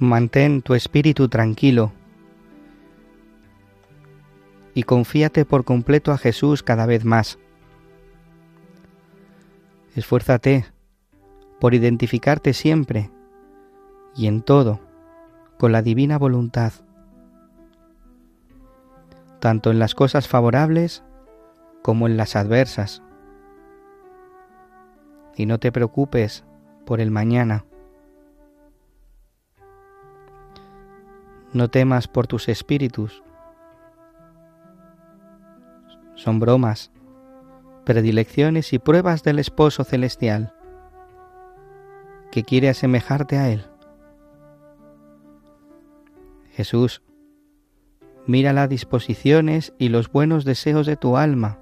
Mantén tu espíritu tranquilo y confíate por completo a Jesús cada vez más. Esfuérzate por identificarte siempre y en todo con la divina voluntad, tanto en las cosas favorables como en las adversas. Y no te preocupes por el mañana. No temas por tus espíritus. Son bromas, predilecciones y pruebas del esposo celestial que quiere asemejarte a él. Jesús, mira las disposiciones y los buenos deseos de tu alma,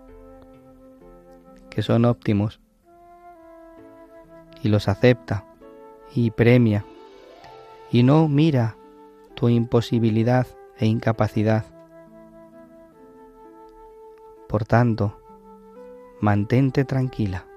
que son óptimos, y los acepta y premia, y no mira tu imposibilidad e incapacidad. Por tanto, mantente tranquila.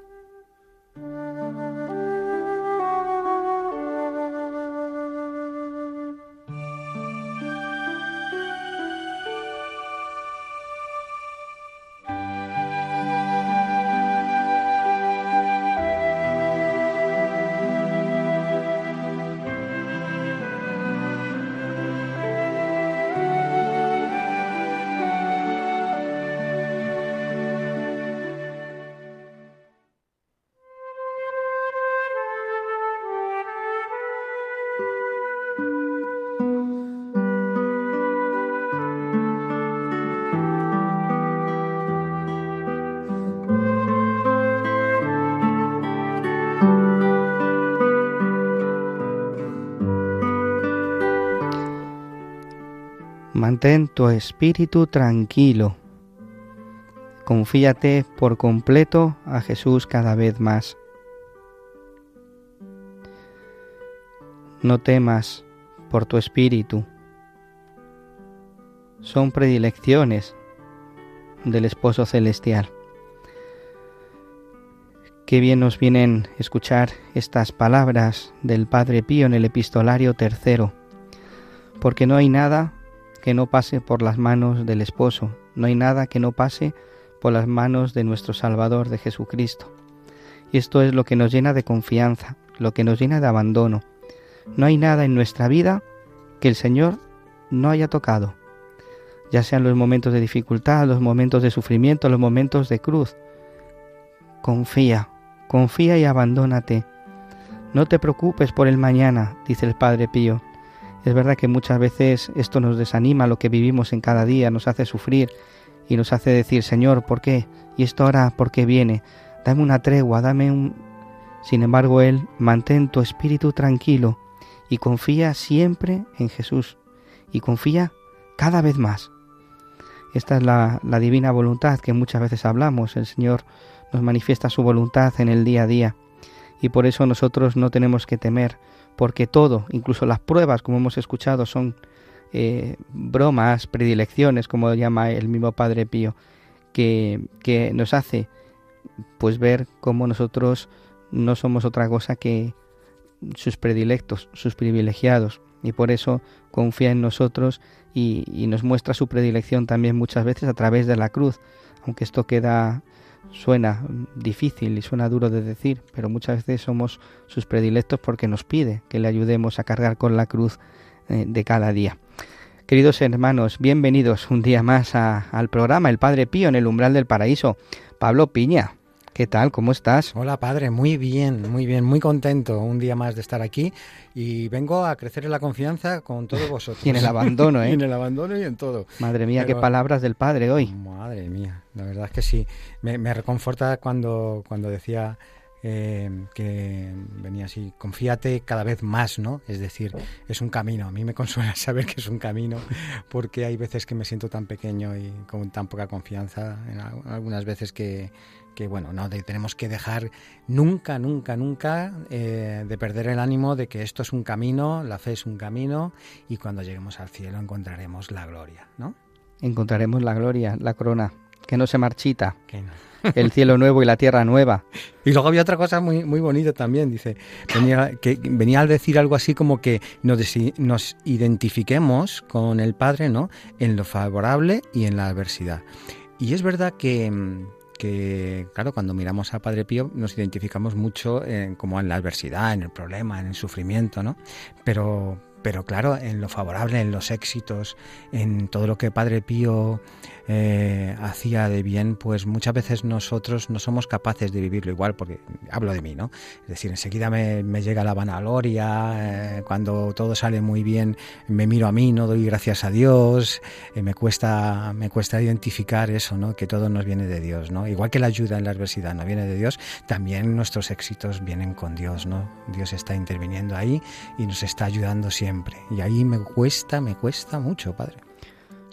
Tu espíritu tranquilo. Confíate por completo a Jesús cada vez más. No temas por tu espíritu. Son predilecciones del esposo celestial. Qué bien nos vienen escuchar estas palabras del Padre Pío en el epistolario tercero, porque no hay nada que no pase por las manos del esposo, no hay nada que no pase por las manos de nuestro Salvador, de Jesucristo. Y esto es lo que nos llena de confianza, lo que nos llena de abandono. No hay nada en nuestra vida que el Señor no haya tocado, ya sean los momentos de dificultad, los momentos de sufrimiento, los momentos de cruz. Confía, confía y abandónate. No te preocupes por el mañana, dice el Padre Pío. Es verdad que muchas veces esto nos desanima, lo que vivimos en cada día, nos hace sufrir y nos hace decir, Señor, ¿por qué? ¿Y esto ahora por qué viene? Dame una tregua, dame un... Sin embargo, Él mantén tu espíritu tranquilo y confía siempre en Jesús y confía cada vez más. Esta es la, la divina voluntad que muchas veces hablamos. El Señor nos manifiesta su voluntad en el día a día y por eso nosotros no tenemos que temer porque todo, incluso las pruebas, como hemos escuchado, son eh, bromas, predilecciones, como llama el mismo Padre Pío, que, que nos hace pues ver cómo nosotros no somos otra cosa que sus predilectos, sus privilegiados, y por eso confía en nosotros y, y, nos muestra su predilección también muchas veces a través de la cruz, aunque esto queda suena difícil y suena duro de decir, pero muchas veces somos sus predilectos porque nos pide que le ayudemos a cargar con la cruz eh, de cada día. Queridos hermanos, bienvenidos un día más al programa El Padre Pío en el umbral del paraíso. Pablo Piña, ¿Qué tal? ¿Cómo estás? Hola, padre. Muy bien, muy bien, muy contento un día más de estar aquí y vengo a crecer en la confianza con todos vosotros. y en el abandono, ¿eh? en el abandono y en todo. Madre mía, qué palabras del padre hoy. Madre mía, la verdad es que sí. Me, reconforta cuando, cuando decía eh, que venía así, confíate cada vez más, ¿no? Es decir, es un camino. A mí me consuela saber que es un camino, porque hay veces que me siento tan pequeño y con tan poca confianza, en algunas veces que, que bueno, no tenemos que dejar nunca, nunca, nunca eh, de perder el ánimo de que esto es un camino, la fe es un camino y cuando lleguemos al cielo encontraremos la gloria, ¿no? Encontraremos la gloria, la corona, que no se marchita. el cielo nuevo y la tierra nueva. Y luego había otra cosa muy, muy bonita también, dice, venía, que venía a decir algo así como que nos, nos identifiquemos con el Padre, ¿no? En lo favorable y en la adversidad. Y es verdad que, que, claro, cuando miramos a Padre Pío nos identificamos mucho en, como en la adversidad, en el problema, en el sufrimiento, ¿no? Pero, pero claro, en lo favorable, en los éxitos, en todo lo que Padre Pío eh, hacía de bien, pues muchas veces nosotros no somos capaces de vivirlo igual, porque hablo de mí, ¿no? Es decir, enseguida me, llega la vanagloria, eh, cuando todo sale muy bien me miro a mí, no doy gracias a Dios, eh, me, cuesta, me cuesta identificar eso, ¿no? Que todo nos viene de Dios, ¿no? Igual que la ayuda en la adversidad no viene de Dios, también nuestros éxitos vienen con Dios, ¿no? Dios está interviniendo ahí y nos está ayudando siempre. Y ahí me cuesta, me cuesta mucho, Padre.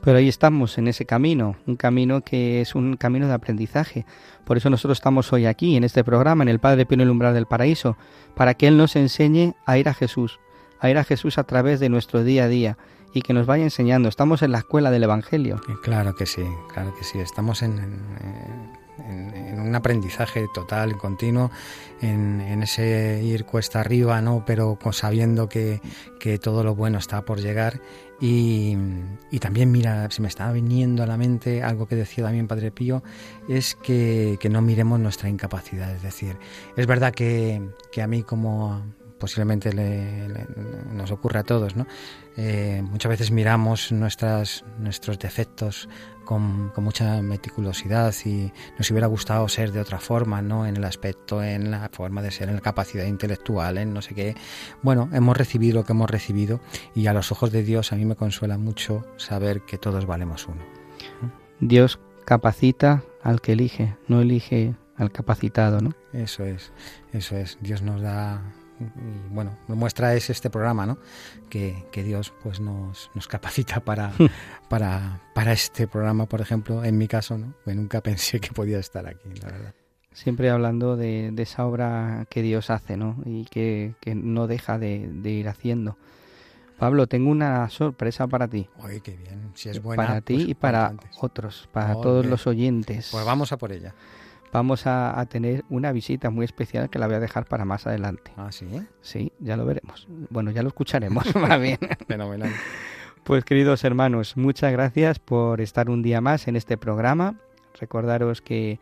Pero ahí estamos, en ese camino, un camino que es un camino de aprendizaje. Por eso nosotros estamos hoy aquí, en este programa, en el Padre Pío en el umbral del paraíso, para que Él nos enseñe a ir a Jesús, a ir a Jesús a través de nuestro día a día y que nos vaya enseñando. Estamos en la escuela del Evangelio. Claro que sí, claro que sí. Estamos en, en, un aprendizaje total, continuo, en, ese ir cuesta arriba, ¿no? pero sabiendo que, que todo lo bueno está por llegar y, también, mira, se me estaba viniendo a la mente algo que decía también Padre Pío, es que, no miremos nuestra incapacidad. Es decir, es verdad que, a mí como posiblemente nos ocurre a todos, ¿no? Eh, muchas veces miramos nuestras, nuestros defectos con, mucha meticulosidad y nos hubiera gustado ser de otra forma, ¿no? En el aspecto, en la forma de ser, en la capacidad intelectual, en no sé qué. Bueno, hemos recibido lo que hemos recibido y a los ojos de Dios a mí me consuela mucho saber que todos valemos uno. Dios capacita al que elige, no elige al capacitado, ¿no? Eso es, eso es. Dios nos da y bueno, muestra es este programa, ¿no? Que, Dios pues nos, nos capacita para, para, para este programa, por ejemplo, en mi caso, ¿no? Pues nunca pensé que podía estar aquí, la verdad. Siempre hablando de, esa obra que Dios hace, ¿no? Y que, no deja de, ir haciendo. Pablo, tengo una sorpresa para ti. Oye, qué bien. Si es buena. Para ti pues y para otros, para todos los oyentes. Pues vamos a por ella vamos a, tener una visita muy especial que la voy a dejar para más adelante. Ah, sí. Sí, ya lo veremos. Bueno, ya lo escucharemos más bien. Fenomenal. Pues queridos hermanos, muchas gracias por estar un día más en este programa. Recordaros que,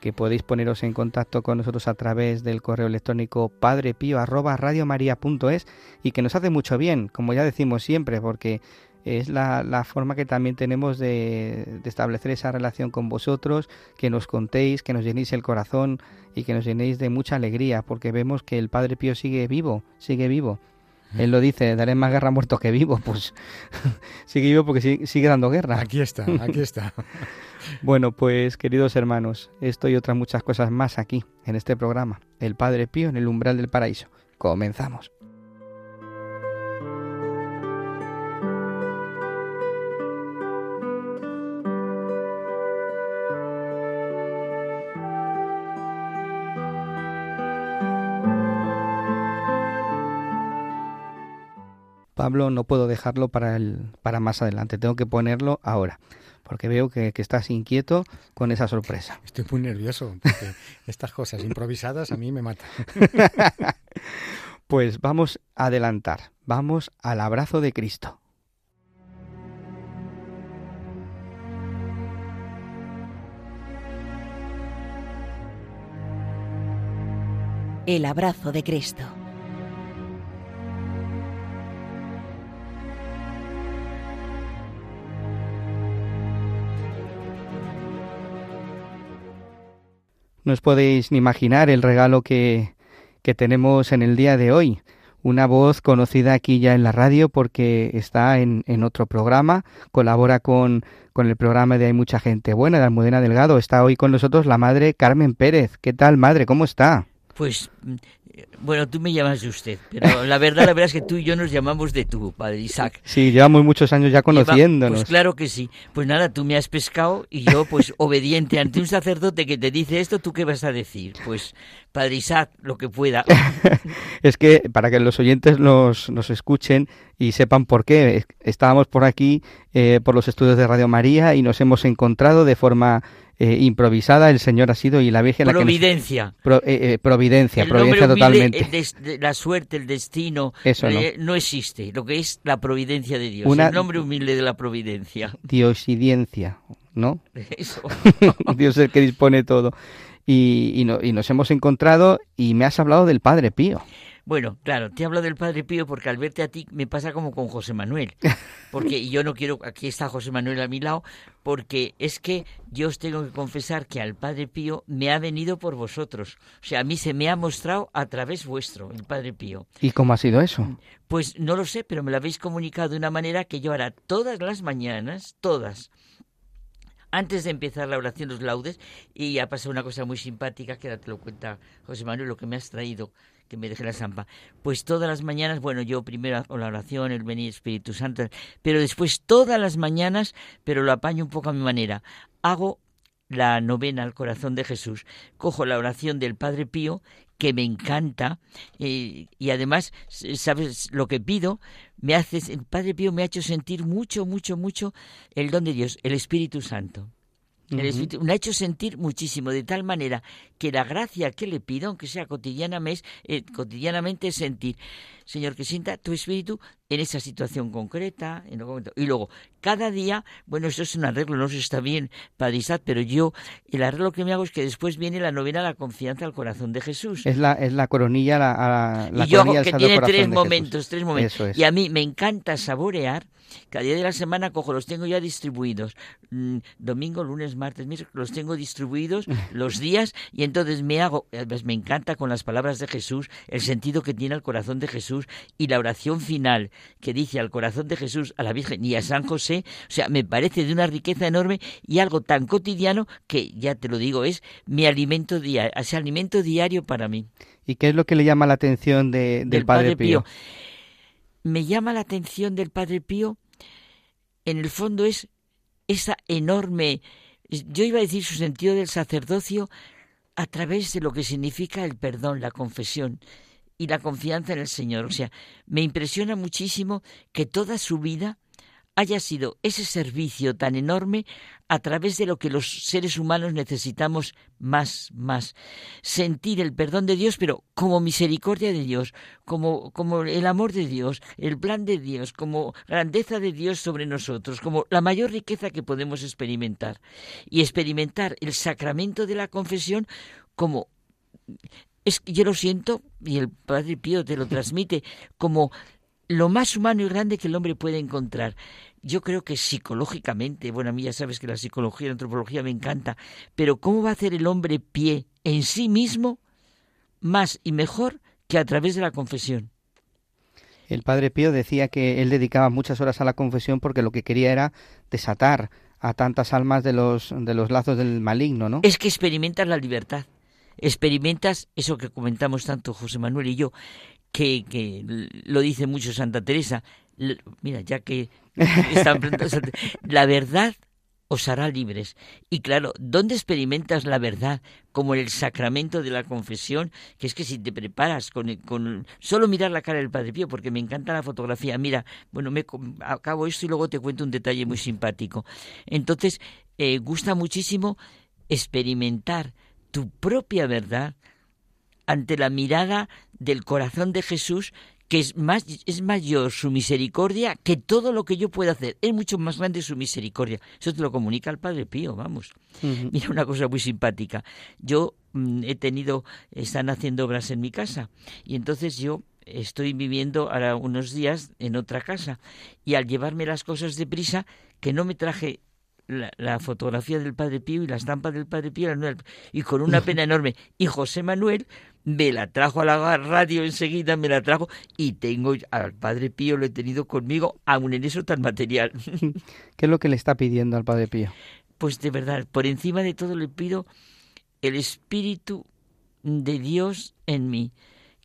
que podéis poneros en contacto con nosotros a través del correo electrónico padrepío@radiomaria.es y que nos hace mucho bien, como ya decimos siempre, porque es la, forma que también tenemos de, establecer esa relación con vosotros, que nos contéis, que nos llenéis el corazón y que nos llenéis de mucha alegría, porque vemos que el Padre Pío sigue vivo, sigue vivo. Él lo dice, daré más guerra muerto que vivo, pues sigue vivo porque sigue, sigue dando guerra. Aquí está, aquí está. bueno, pues queridos hermanos, esto y otras muchas cosas más aquí, en este programa, El Padre Pío en el umbral del paraíso. Comenzamos. Pablo, no puedo dejarlo para, el, para más adelante, tengo que ponerlo ahora, porque veo que, que estás inquieto con esa sorpresa. Estoy muy nervioso, porque estas cosas improvisadas a mí me matan. pues vamos a adelantar, vamos al abrazo de Cristo. El abrazo de Cristo. No os podéis ni imaginar el regalo que, que tenemos en el día de hoy. Una voz conocida aquí ya en la radio porque está en, en otro programa, colabora con, con, el programa de Hay mucha gente buena de Almudena Delgado. Está hoy con nosotros la madre Carmen Pérez. ¿Qué tal, madre? ¿Cómo está? Pues bueno, tú me llamas de usted, pero la verdad, la verdad es que tú y yo nos llamamos de tú, padre Isaac. Sí, llevamos muchos años ya conociéndonos. pues claro que sí. Pues nada, tú me has pescado y yo, pues obediente ante un sacerdote que te dice esto, ¿tú qué vas a decir? Pues, padre Isaac, lo que pueda. es que para que los oyentes nos, nos escuchen y sepan por qué, estábamos por aquí, eh, por los estudios de Radio María y nos hemos encontrado de forma eh, improvisada, el Señor ha sido y la Virgen providencia. la que Pro, eh, eh, providencia, el providencia totalmente. El des, la suerte, el destino, Eso no. no. existe. Lo que es la providencia de Dios, Una el nombre humilde de la providencia. Diosidencia, ¿no? Eso. Dios es el que dispone todo. Y, y, no, y nos hemos encontrado y me has hablado del Padre Pío. Bueno, claro, te hablo del Padre Pío porque al verte a ti me pasa como con José Manuel. Porque yo no quiero, aquí está José Manuel a mi lado, porque es que yo os tengo que confesar que al Padre Pío me ha venido por vosotros. O sea, a mí se me ha mostrado a través vuestro, el Padre Pío. ¿Y cómo ha sido eso? Pues no lo sé, pero me lo habéis comunicado de una manera que yo ahora todas las mañanas, todas, antes de empezar la oración, los laudes, y ha pasado una cosa muy simpática que ahora te lo cuenta José Manuel, lo que me has traído que me deje la zampa. Pues todas las mañanas, bueno, yo primero hago la oración, el venir Espíritu Santo, pero después todas las mañanas, pero lo apaño un poco a mi manera, hago la novena al corazón de Jesús, cojo la oración del Padre Pío, que me encanta, eh, y además, ¿sabes lo que pido? Me hace, el Padre Pío me ha hecho sentir mucho, mucho, mucho el don de Dios, el Espíritu Santo. El Espíritu, me ha hecho sentir muchísimo, de tal manera que la gracia que le pido, aunque sea cotidianamente, eh, cotidianamente sentir, Señor, que sienta tu Espíritu en esa situación concreta. En. Y luego, cada día, bueno, eso es un arreglo, no sé si está bien, Padre Isaac, pero yo, el arreglo que me hago es que después viene la novena La confianza al corazón de Jesús. Es la, es la coronilla, la, la y yo coronilla hago que tiene tres momentos, tres momentos. Es. Y a mí me encanta saborear cada día de la semana cojo, los tengo ya distribuidos. Mm, domingo, lunes, martes, miércoles, los tengo distribuidos los días y entonces me hago, me encanta con las palabras de Jesús, el sentido que tiene el corazón de Jesús y la oración final que dice al corazón de Jesús, a la Virgen y a San José, o sea, me parece de una riqueza enorme y algo tan cotidiano que, ya te lo digo, es mi alimento diario, ese alimento diario para mí. ¿Y qué es lo que le llama la atención de, del, del, Padre, Pío? Pío? Me llama la atención del Padre Pío en el fondo es esa enorme, yo iba a decir su sentido del sacerdocio a través de lo que significa el perdón, la confesión y la confianza en el Señor. O sea, me impresiona muchísimo que toda su vida haya sido ese servicio tan enorme a través de lo que los seres humanos necesitamos más, más. Sentir el perdón de Dios, pero como misericordia de Dios, como, como el amor de Dios, el plan de Dios, como grandeza de Dios sobre nosotros, como la mayor riqueza que podemos experimentar. Y experimentar el sacramento de la confesión como es yo lo siento y el Padre Pío te lo transmite como lo más humano y grande que el hombre puede encontrar. Yo creo que psicológicamente, bueno, a mí ya sabes que la psicología y la antropología me encanta, pero ¿cómo va a hacer el hombre pie en sí mismo más y mejor que a través de la confesión? El padre Pío decía que él dedicaba muchas horas a la confesión porque lo que quería era desatar a tantas almas de los, de los lazos del maligno, ¿no? Es que experimentas la libertad, experimentas eso que comentamos tanto José Manuel y yo, que, que lo dice mucho Santa Teresa, mira, ya que están la verdad os hará libres. Y claro, ¿dónde experimentas la verdad? Como en el sacramento de la confesión, que es que si te preparas con, con solo mirar la cara del Padre Pío, porque me encanta la fotografía, mira, bueno, me acabo esto y luego te cuento un detalle muy simpático. Entonces, eh, gusta muchísimo experimentar tu propia verdad ante la mirada del corazón de Jesús que es más es mayor su misericordia que todo lo que yo pueda hacer. Es mucho más grande su misericordia. Eso te lo comunica el Padre Pío, vamos. Mira una cosa muy simpática. Yo mm, he tenido están haciendo obras en mi casa y entonces yo estoy viviendo ahora unos días en otra casa y al llevarme las cosas deprisa que no me traje la, fotografía del Padre Pío y la estampa del Padre Pío y con una pena enorme. Y José Manuel me la trajo a la radio enseguida, me la trajo y tengo al Padre Pío, lo he tenido conmigo, aún en eso tan material. ¿Qué es lo que le está pidiendo al Padre Pío? Pues de verdad, por encima de todo le pido el Espíritu de Dios en mí,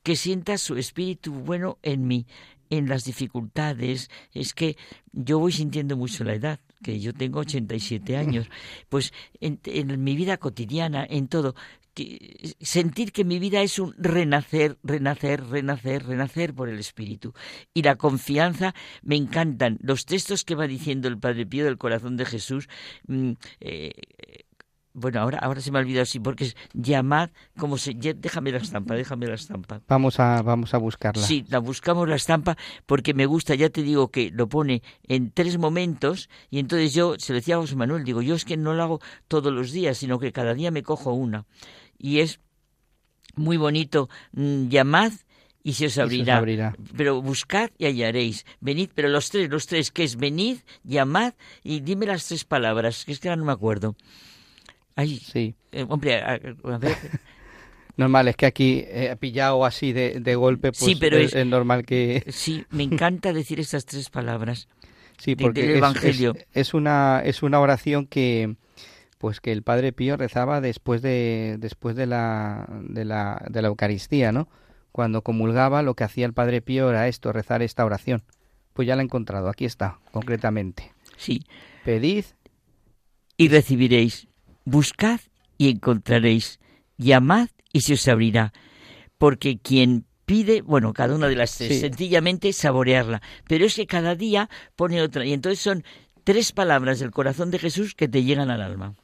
que sienta su Espíritu bueno en mí, en las dificultades. Es que yo voy sintiendo mucho la edad que yo tengo 87 años, pues en, mi vida cotidiana, en todo, sentir que mi vida es un renacer, renacer, renacer, renacer por el Espíritu. Y la confianza, me encantan los textos que va diciendo el Padre Pío del corazón de Jesús. Mm, eh, bueno, ahora, ahora se me ha olvidado sí, porque es llamad, como se, déjame la estampa, déjame la estampa. Vamos a, vamos a buscarla. Sí, la buscamos la estampa porque me gusta, ya te digo que lo pone en tres momentos y entonces yo, se lo decía a José Manuel, digo, yo es que no lo hago todos los días, sino que cada día me cojo una. Y es muy bonito, mm, llamad y se os abrirá. abrirá. Pero buscad y hallaréis. Venid, pero los tres, los tres, que es venid, llamad y dime las tres palabras, que es que ahora no me acuerdo. Ay, sí. Eh, hombre, a, ver. Normal, es que aquí he pillado así de, de golpe, pues sí, pero es, normal que... Sí, me encanta decir estas tres palabras sí, porque del Evangelio. Es, una, es una oración que pues que el Padre Pío rezaba después de después de la, de la, de la Eucaristía, ¿no? Cuando comulgaba lo que hacía el Padre Pío era esto, rezar esta oración. Pues ya la he encontrado, aquí está, concretamente. Sí. Pedid y recibiréis. Buscad y encontraréis, llamad y se os abrirá, porque quien pide, bueno, cada una de las tres, sencillamente saborearla, pero es que cada día pone otra, y entonces son tres palabras del corazón de Jesús que te llegan al alma.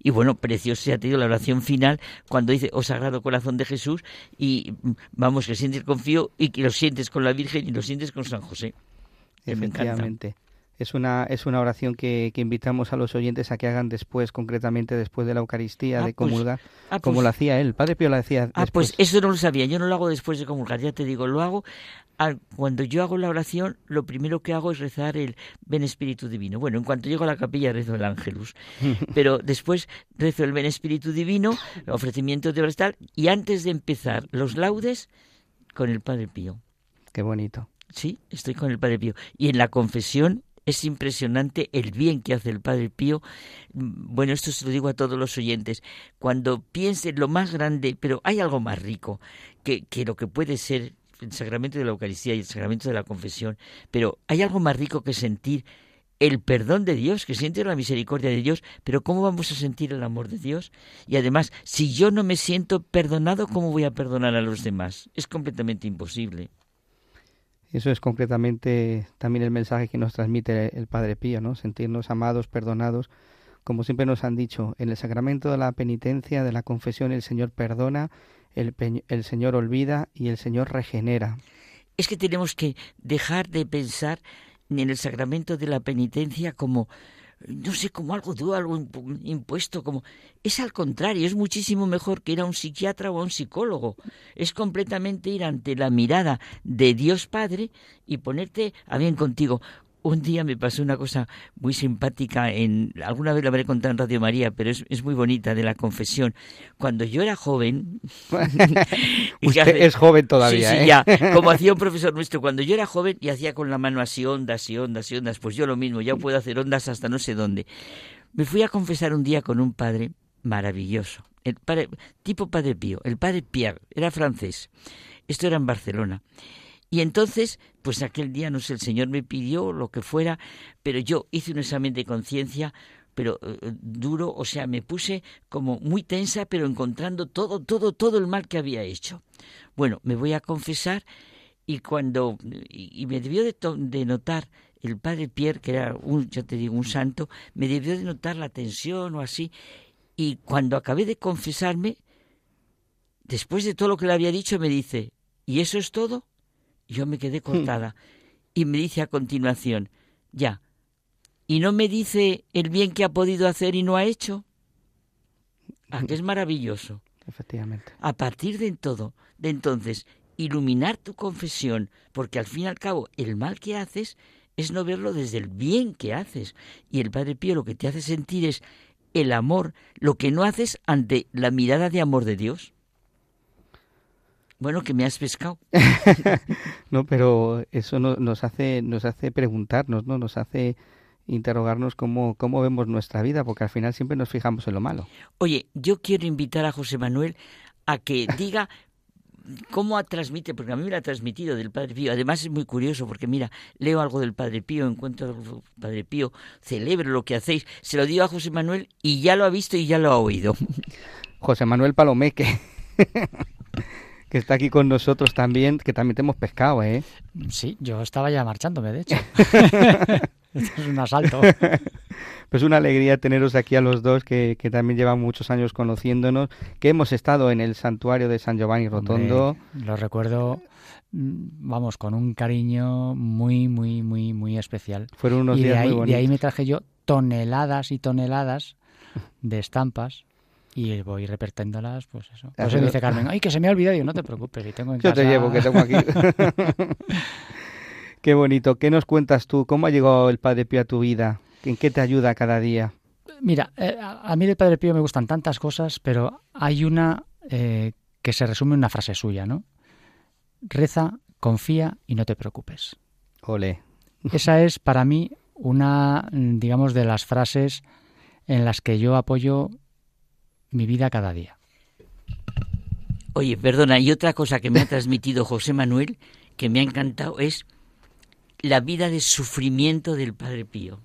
Y bueno, precioso ha tenido la oración final cuando dice, oh Sagrado Corazón de Jesús, y vamos, que sientes confío y que lo sientes con la Virgen y lo sientes con San José. Efectivamente es una, es una oración que, que, invitamos a los oyentes a que hagan después, concretamente después de la Eucaristía, ah, de pues, comulgar, ah, como pues lo hacía él. Padre Pío lo hacía Ah, pues eso no lo sabía, yo no lo hago después de comulgar, ya te digo, lo hago cuando yo hago la oración, lo primero que hago es rezar el Ven Espíritu Divino. Bueno, en cuanto llego a la capilla rezo el Ángelus, pero después rezo el Ven Espíritu Divino, ofrecimiento de prestar, y antes de empezar los laudes, con el Padre Pío. Qué bonito. Sí, estoy con el Padre Pío. Y en la confesión es impresionante el bien que hace el Padre Pío. Bueno, esto se lo digo a todos los oyentes. Cuando piense lo más grande, pero hay algo más rico que, que lo que puede ser el sacramento de la Eucaristía y el sacramento de la confesión, pero hay algo más rico que sentir el perdón de Dios, que siente la misericordia de Dios, pero ¿cómo vamos a sentir el amor de Dios? Y además, si yo no me siento perdonado, ¿cómo voy a perdonar a los demás? Es completamente imposible. Eso es concretamente también el mensaje que nos transmite el Padre Pío, ¿no? Sentirnos amados, perdonados. Como siempre nos han dicho, en el sacramento de la penitencia, de la confesión, el Señor perdona, el, el Señor olvida y el Señor regenera. Es que tenemos que dejar de pensar en el sacramento de la penitencia como no sé, como algo duro, algo impuesto, como es al contrario, es muchísimo mejor que ir a un psiquiatra o a un psicólogo. Es completamente ir ante la mirada de Dios Padre y ponerte a bien contigo un día me pasó una cosa muy simpática, en alguna vez la habré contado en Radio María, pero es, es muy bonita, de la confesión. Cuando yo era joven... Usted es joven todavía, sí, sí, ¿eh? ya, como hacía un profesor nuestro, cuando yo era joven y hacía con la mano así ondas y ondas y ondas, pues yo lo mismo, ya puedo hacer ondas hasta no sé dónde. Me fui a confesar un día con un padre maravilloso, el padre, tipo padre Pío, el padre Pierre, era francés. Esto era en Barcelona. Y entonces, pues aquel día, no sé, el Señor me pidió lo que fuera, pero yo hice un examen de conciencia, pero eh, eh, duro, o sea, me puse como muy tensa, pero encontrando todo, todo, todo el mal que había hecho. Bueno, me voy a confesar y cuando, y, me debió de, de, notar el padre Pierre, que era un, ya te digo, un santo, me debió de notar la tensión o así, y cuando acabé de confesarme, después de todo lo que le había dicho, me dice, ¿y eso es todo? Yo me quedé cortada. Y me dice a continuación, ya, ¿y no me dice el bien que ha podido hacer y no ha hecho? ¿A que es maravilloso? Efectivamente. A partir de todo, de entonces, iluminar tu confesión, porque al fin y al cabo el mal que haces es no verlo desde el bien que haces. Y el Padre Pío lo que te hace sentir es el amor, lo que no haces ante la mirada de amor de Dios. Bueno, que me has pescado. no, pero eso no, nos hace nos hace preguntarnos, ¿no? Nos hace interrogarnos cómo, cómo vemos nuestra vida, porque al final siempre nos fijamos en lo malo. Oye, yo quiero invitar a José Manuel a que diga cómo transmite, porque a mí me lo ha transmitido del Padre Pío. Además es muy curioso porque mira, leo algo del Padre Pío, encuentro al Padre Pío, celebro lo que hacéis, se lo digo a José Manuel y ya lo ha visto y ya lo ha oído. José Manuel Palomeque. que está aquí con nosotros también, que también te hemos pescado, ¿eh? Sí, yo estaba ya marchándome, de hecho. Esto es un asalto. Pues una alegría teneros aquí a los dos, que, que, también llevan muchos años conociéndonos, que hemos estado en el santuario de San Giovanni Rotondo. Hombre, lo recuerdo, mm, vamos, con un cariño muy, muy, muy, muy especial. Fueron unos y días de ahí, muy bonitos. De ahí me traje yo toneladas y toneladas de estampas y voy repartiéndolas, pues eso. Por eso dice Carmen, ay, que se me ha olvidado. Yo, no te preocupes, y tengo en Yo casa... te llevo, que tengo aquí. Qué bonito. ¿Qué nos cuentas tú? ¿Cómo ha llegado el Padre Pío a tu vida? ¿En qué te ayuda cada día? Mira, eh, a mí del Padre Pío me gustan tantas cosas, pero hay una eh, que se resume en una frase suya, ¿no? Reza, confía y no te preocupes. Ole. Esa es para mí una, digamos, de las frases en las que yo apoyo mi vida cada día. Oye, perdona, y otra cosa que me ha transmitido José Manuel, que me ha encantado, es la vida de sufrimiento del Padre Pío.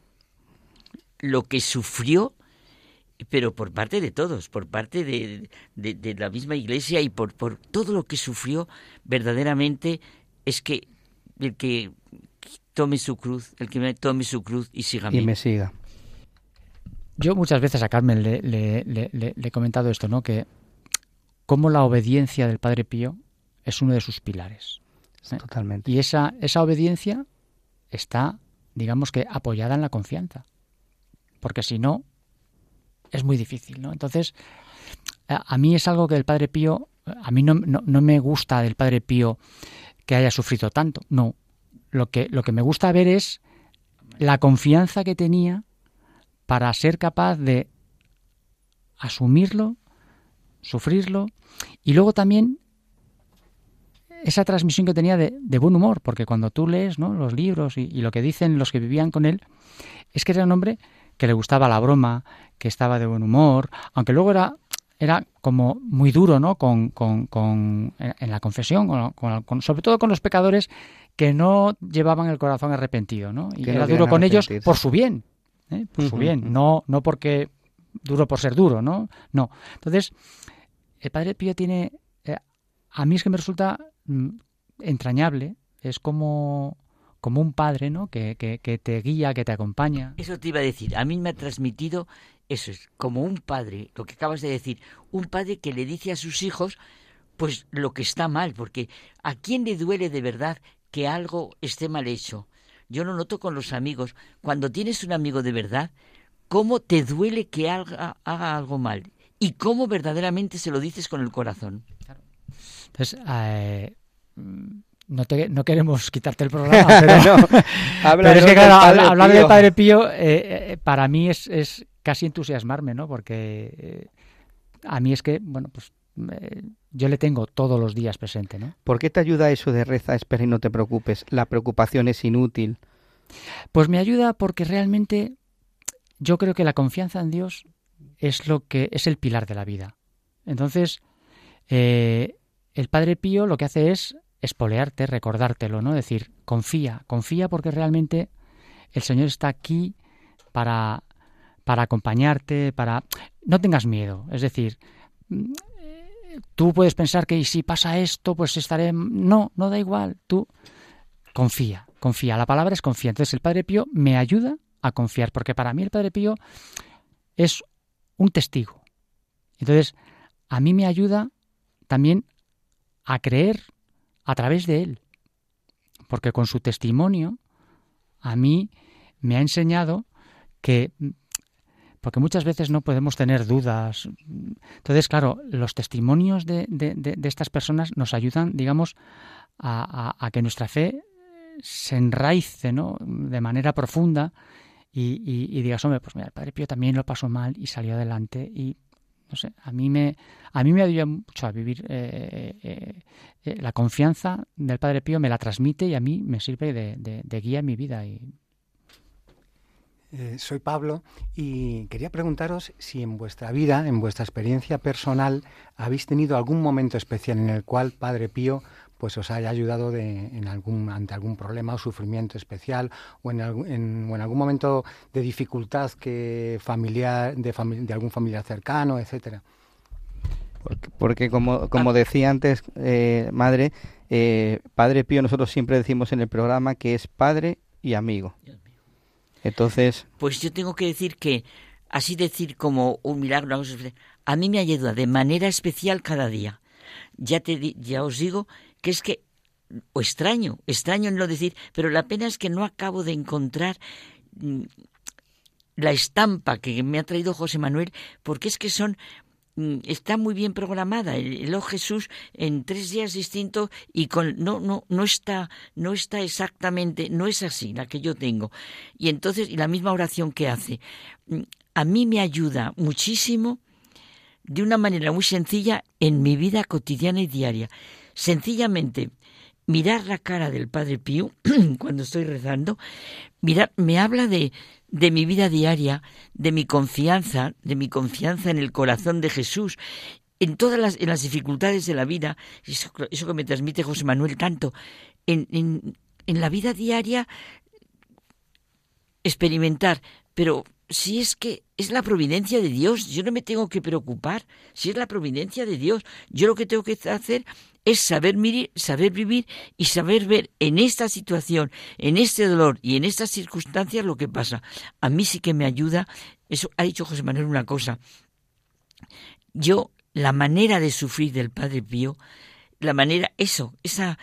Lo que sufrió, pero por parte de todos, por parte de, de, de la misma Iglesia y por, por, todo lo que sufrió, verdaderamente es que el que tome su cruz, el que tome su cruz y siga Y me siga. Yo muchas veces a Carmen le, le, le, le, he comentado esto, ¿no? Que cómo la obediencia del Padre Pío es uno de sus pilares. ¿eh? Totalmente. Y esa, esa obediencia está, digamos que, apoyada en la confianza. Porque si no, es muy difícil, ¿no? Entonces, a, a mí es algo que el Padre Pío, a mí no, no, no, me gusta del Padre Pío que haya sufrido tanto, no. Lo que, lo que me gusta ver es la confianza que tenía para ser capaz de asumirlo, sufrirlo y luego también esa transmisión que tenía de, de buen humor, porque cuando tú lees ¿no? los libros y, y, lo que dicen los que vivían con él, es que era un hombre que le gustaba la broma, que estaba de buen humor, aunque luego era, era como muy duro ¿no? con, con, con en la confesión, con, con, sobre todo con los pecadores que no llevaban el corazón arrepentido, ¿no? y que era no duro con ellos por su bien, ¿eh? por su bien, no, no porque duro por ser duro, ¿no? No. Entonces, el Padre Pío tiene, eh, a mí es que me resulta mm, entrañable, es como, como un padre, ¿no? Que, que, que, te guía, que te acompaña. Eso te iba a decir, a mí me ha transmitido, eso es, como un padre, lo que acabas de decir, un padre que le dice a sus hijos, pues lo que está mal, porque ¿a quién le duele de verdad que algo esté mal hecho? Yo lo noto con los amigos. Cuando tienes un amigo de verdad, cómo te duele que haga, haga algo mal y cómo verdaderamente se lo dices con el corazón. Entonces, eh, no, te, no, queremos quitarte el programa, pero, no, pero es que claro, hablar, hablar del Padre Pío eh, eh, para mí es, es, casi entusiasmarme, ¿no? Porque eh, a mí es que, bueno, pues yo le tengo todos los días presente, ¿no? ¿Por qué te ayuda eso de reza, espera y no te preocupes? La preocupación es inútil. Pues me ayuda porque realmente yo creo que la confianza en Dios es lo que es el pilar de la vida. Entonces, eh, el Padre Pío lo que hace es espolearte, recordártelo, ¿no? Decir, confía, confía porque realmente el Señor está aquí para, para acompañarte, para... No tengas miedo, es decir, tú puedes pensar que si pasa esto, pues estaré... No, no da igual, tú confía, confía. La palabra es confía. Entonces el Padre Pío me ayuda a confiar, porque para mí el Padre Pío es un testigo. Entonces, a mí me ayuda también a creer a través de él. porque con su testimonio a mí me ha enseñado que porque muchas veces no podemos tener dudas. Entonces, claro, los testimonios de, estas personas nos ayudan, digamos, a, que nuestra fe se enraice ¿no? de manera profunda y, y, digas, hombre, pues mira, el Padre Pío también lo pasó mal y salió adelante y no sé, a mí me, a mí me ayuda mucho a vivir eh, eh, eh, la confianza del Padre Pío, me la transmite y a mí me sirve de, de guía en mi vida y eh, soy Pablo y quería preguntaros si en vuestra vida, en vuestra experiencia personal, habéis tenido algún momento especial en el cual Padre Pío pues os haya ayudado de, en algún, ante algún problema o sufrimiento especial o en, en, algún momento de dificultad que familiar, de, de algún familiar cercano, etcétera. Porque, como, como ah. decía antes, eh, madre, eh, Padre Pío, nosotros siempre decimos en el programa que es padre y amigo. Entonces. Pues yo tengo que decir que, así decir como un milagro, a mí me ayuda de manera especial cada día. Ya, te, ya os digo que es que, o extraño, extraño en no decir, pero la pena es que no acabo de encontrar mm, la estampa que me ha traído José Manuel, porque es que son está muy bien programada el, Jesús en tres días distintos y con no no no está no está exactamente no es así la que yo tengo. Y entonces y la misma oración que hace. Mm, a mí me ayuda muchísimo de una manera muy sencilla en mi vida cotidiana y diaria. Sencillamente mirar la cara del Padre Pío cuando estoy rezando mirar me habla de de mi vida diaria, de mi confianza, de mi confianza en el corazón de Jesús, en todas las, en las dificultades de la vida, eso, eso que me transmite José Manuel tanto, en, en, en la vida diaria experimentar, pero si es que es la providencia de Dios, yo no me tengo que preocupar, si es la providencia de Dios, yo lo que tengo que hacer es saber, saber vivir y saber ver en esta situación, en este dolor y en estas circunstancias lo que pasa. A mí sí que me ayuda, eso ha dicho José Manuel una cosa, yo la manera de sufrir del Padre Pío, la manera, eso, esa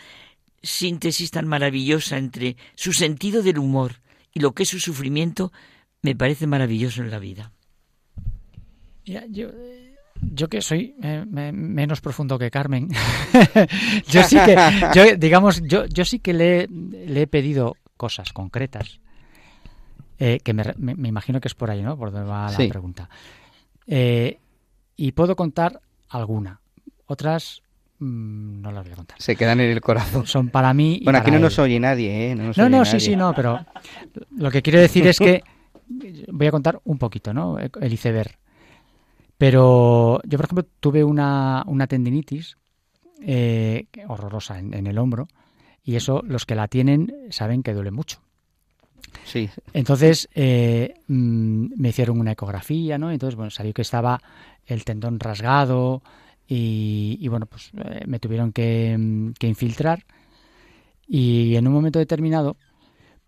síntesis tan maravillosa entre su sentido del humor y lo que es su sufrimiento, me parece maravilloso en la vida. yo, yo que soy eh, menos profundo que Carmen, yo sí que, yo, digamos, yo, yo sí que le, le he pedido cosas concretas, eh, que me, me, imagino que es por ahí, ¿no? Por donde va la pregunta. Eh, y puedo contar alguna, otras mm, no las voy a contar. Se quedan en el corazón. Son para mí. bueno, aquí no nos oye nadie, ¿eh? No, no, no sí, sí, no, pero lo que quiero decir es que voy a contar un poquito, ¿no? El iceberg. Pero yo, por ejemplo, tuve una, una tendinitis eh, horrorosa en, el hombro y eso los que la tienen saben que duele mucho. Sí. Entonces eh, mm, me hicieron una ecografía, ¿no? Entonces, bueno, salió que estaba el tendón rasgado y, bueno, pues eh, me tuvieron que, mm, que, infiltrar y en un momento determinado,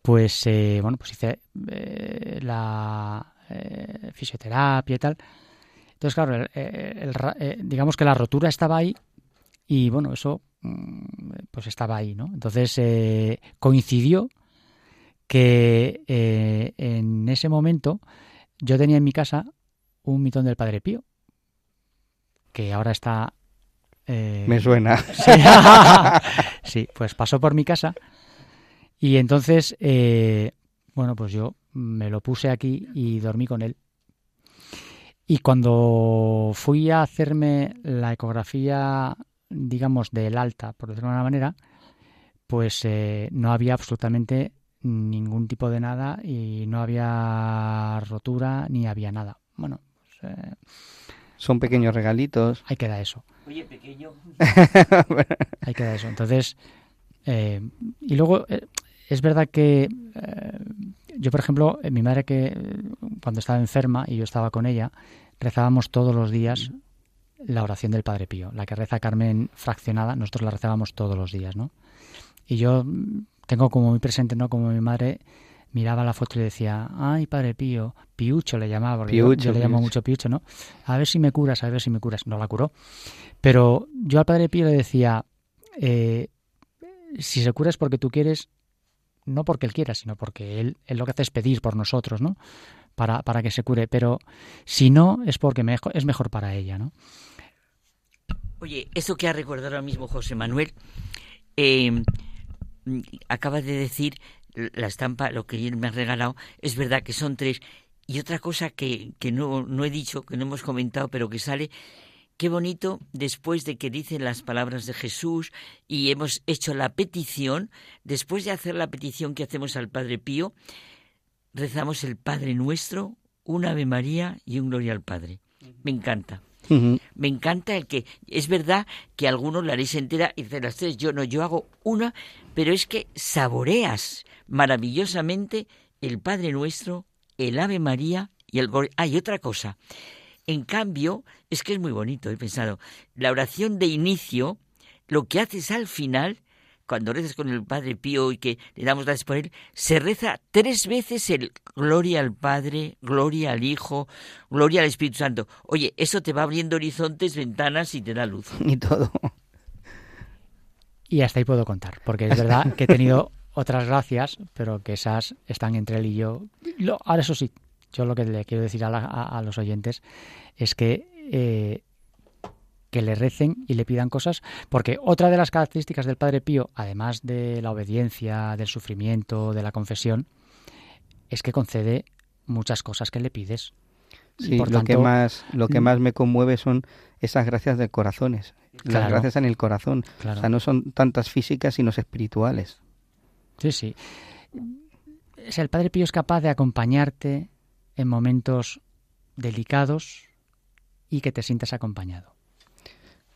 pues, bueno, pues hice la fisioterapia y tal entonces, claro, eh, digamos que la rotura estaba ahí y bueno, eso mm, pues estaba ahí, ¿no? Entonces eh, coincidió que eh, en ese momento yo tenía en mi casa un mitón del Padre Pío, que ahora está... Me suena. Sí, pues pasó por mi casa y entonces, bueno, pues yo me lo puse aquí y dormí con él. Y cuando fui a hacerme la ecografía, digamos, del alta, por decirlo de alguna manera, pues eh, no había absolutamente ningún tipo de nada y no había rotura ni había nada. Bueno, pues, eh, son pequeños regalitos. Ahí queda eso. Oye, pequeño. ahí queda eso. Entonces, eh, y luego es verdad que yo, por ejemplo, mi madre que cuando estaba enferma y yo estaba con ella, rezábamos todos los días la oración del Padre Pío, la que reza Carmen fraccionada, nosotros la rezábamos todos los días, ¿no? Y yo tengo como muy presente, ¿no? Como mi madre miraba la foto y decía, ay, Padre Pío, Piucho le llamaba, porque yo, le llamo mucho Piucho, ¿no? A ver si me curas, a ver si me curas. No la curó. Pero yo al Padre Pío le decía, eh, si se cura es porque tú quieres, no porque él quiera, sino porque él, lo que hace es pedir por nosotros, ¿no? Para, para que se cure. Pero si no, es porque es mejor para ella, ¿no? Oye, eso que ha recordado ahora mismo José Manuel, eh, acaba de decir la estampa, lo que él me ha regalado, es verdad que son tres. Y otra cosa que, que no, no he dicho, que no hemos comentado, pero que sale, qué bonito después de que dicen las palabras de Jesús y hemos hecho la petición, después de hacer la petición que hacemos al Padre Pío, rezamos el Padre Nuestro, un Ave María y un Gloria al Padre. Me encanta. Me encanta el que es verdad que algunos la haréis entera y de las tres yo no, yo hago una, pero es que saboreas maravillosamente el Padre Nuestro, el Ave María y el Hay otra cosa. En cambio, es que es muy bonito, he pensado, la oración de inicio, lo que haces al final cuando rezas con el Padre Pío y que le damos gracias por él, se reza tres veces el gloria al Padre, gloria al Hijo, gloria al Espíritu Santo. Oye, eso te va abriendo horizontes, ventanas y te da luz. Y todo. Y hasta ahí puedo contar, porque es verdad que he tenido otras gracias, pero que esas están entre él y yo. ahora eso sí, yo lo que le quiero decir a, los oyentes es que eh, que le recen y le pidan cosas, porque otra de las características del Padre Pío, además de la obediencia, del sufrimiento, de la confesión, es que concede muchas cosas que le pides. Sí, lo que más lo que mm, más me conmueve son esas gracias de corazones, las gracias en el corazón. O sea, no son tantas físicas sino espirituales. Sí, sí. el Padre Pío es capaz de acompañarte en momentos delicados y que te sientas acompañado.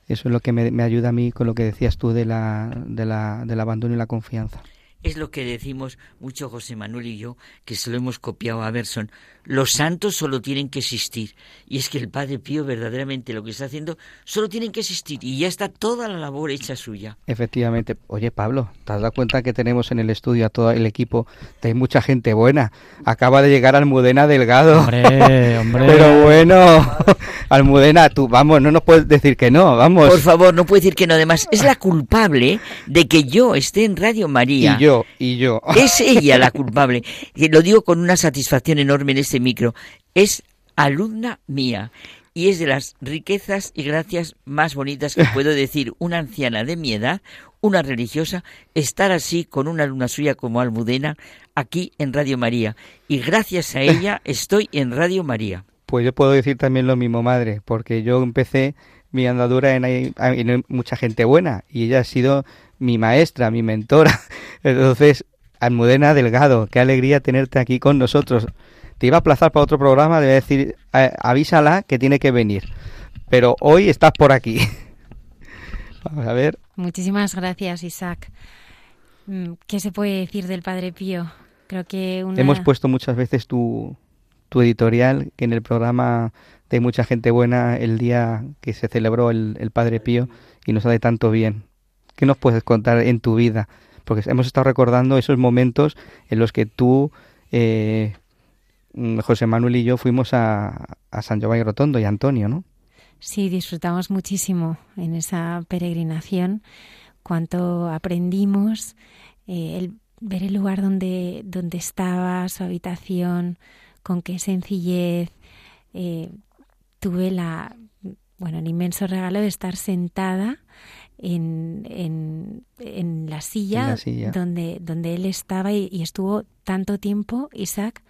Eso es lo que me, ayuda a mí con lo que decías tú de la, de la, del abandono y la confianza. Es lo que decimos mucho José Manuel y yo, que se lo hemos copiado a Berson. Los santos solo tienen que existir. Y es que el Padre Pío verdaderamente lo que está haciendo solo tienen que existir. Y ya está toda la labor hecha suya. Efectivamente. Oye, Pablo, ¿te has dado cuenta que tenemos en el estudio a todo el equipo? Hay mucha gente buena. Acaba de llegar Almudena Delgado. Hombre, hombre. Pero bueno, Almudena, tú, vamos, no nos puedes decir que no, vamos. Por favor, no puedes decir que no. Además, es la culpable de que yo esté en Radio María y yo. Es ella la culpable. Y lo digo con una satisfacción enorme en este micro. Es alumna mía y es de las riquezas y gracias más bonitas que puedo decir una anciana de mi edad, una religiosa, estar así con una alumna suya como Almudena aquí en Radio María. Y gracias a ella estoy en Radio María. Pues yo puedo decir también lo mismo, madre, porque yo empecé mi andadura en, en mucha gente buena y ella ha sido mi maestra, mi mentora. Entonces, Almudena Delgado, qué alegría tenerte aquí con nosotros. Te iba a aplazar para otro programa, debe decir, avísala que tiene que venir. Pero hoy estás por aquí. Vamos a ver. Muchísimas gracias, Isaac. Mm, ¿Qué se puede decir del Padre Pío? Creo que hemos puesto muchas veces tu, tu editorial que en el programa de mucha gente buena el día que se celebró el, el Padre Pío y nos hace tanto bien. ¿Qué nos puedes contar en tu vida? Porque hemos estado recordando esos momentos en los que tú, eh, José Manuel y yo fuimos a, San Giovanni Rotondo y Antonio, ¿no? Sí, disfrutamos muchísimo en esa peregrinación, cuánto aprendimos, eh, el ver el lugar donde, donde estaba, su habitación, con qué sencillez. Eh, tuve la, bueno, el inmenso regalo de estar sentada en, en, la, silla Donde, donde él estaba y, estuvo tanto tiempo, Isaac,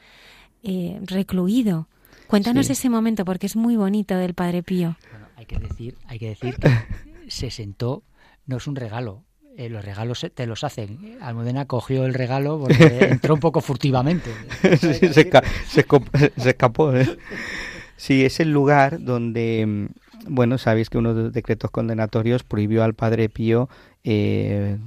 eh, recluido. Cuéntanos ese momento porque es muy bonito del Padre Pío. hay que decir, hay que decir que se sentó, no es un regalo, eh, los regalos te los hacen. Almudena cogió el regalo porque entró un poco furtivamente. se, escapó. ¿eh? Sí, es el lugar donde mm, bueno, sabéis que uno de los decretos condenatorios prohibió al padre Pío eh,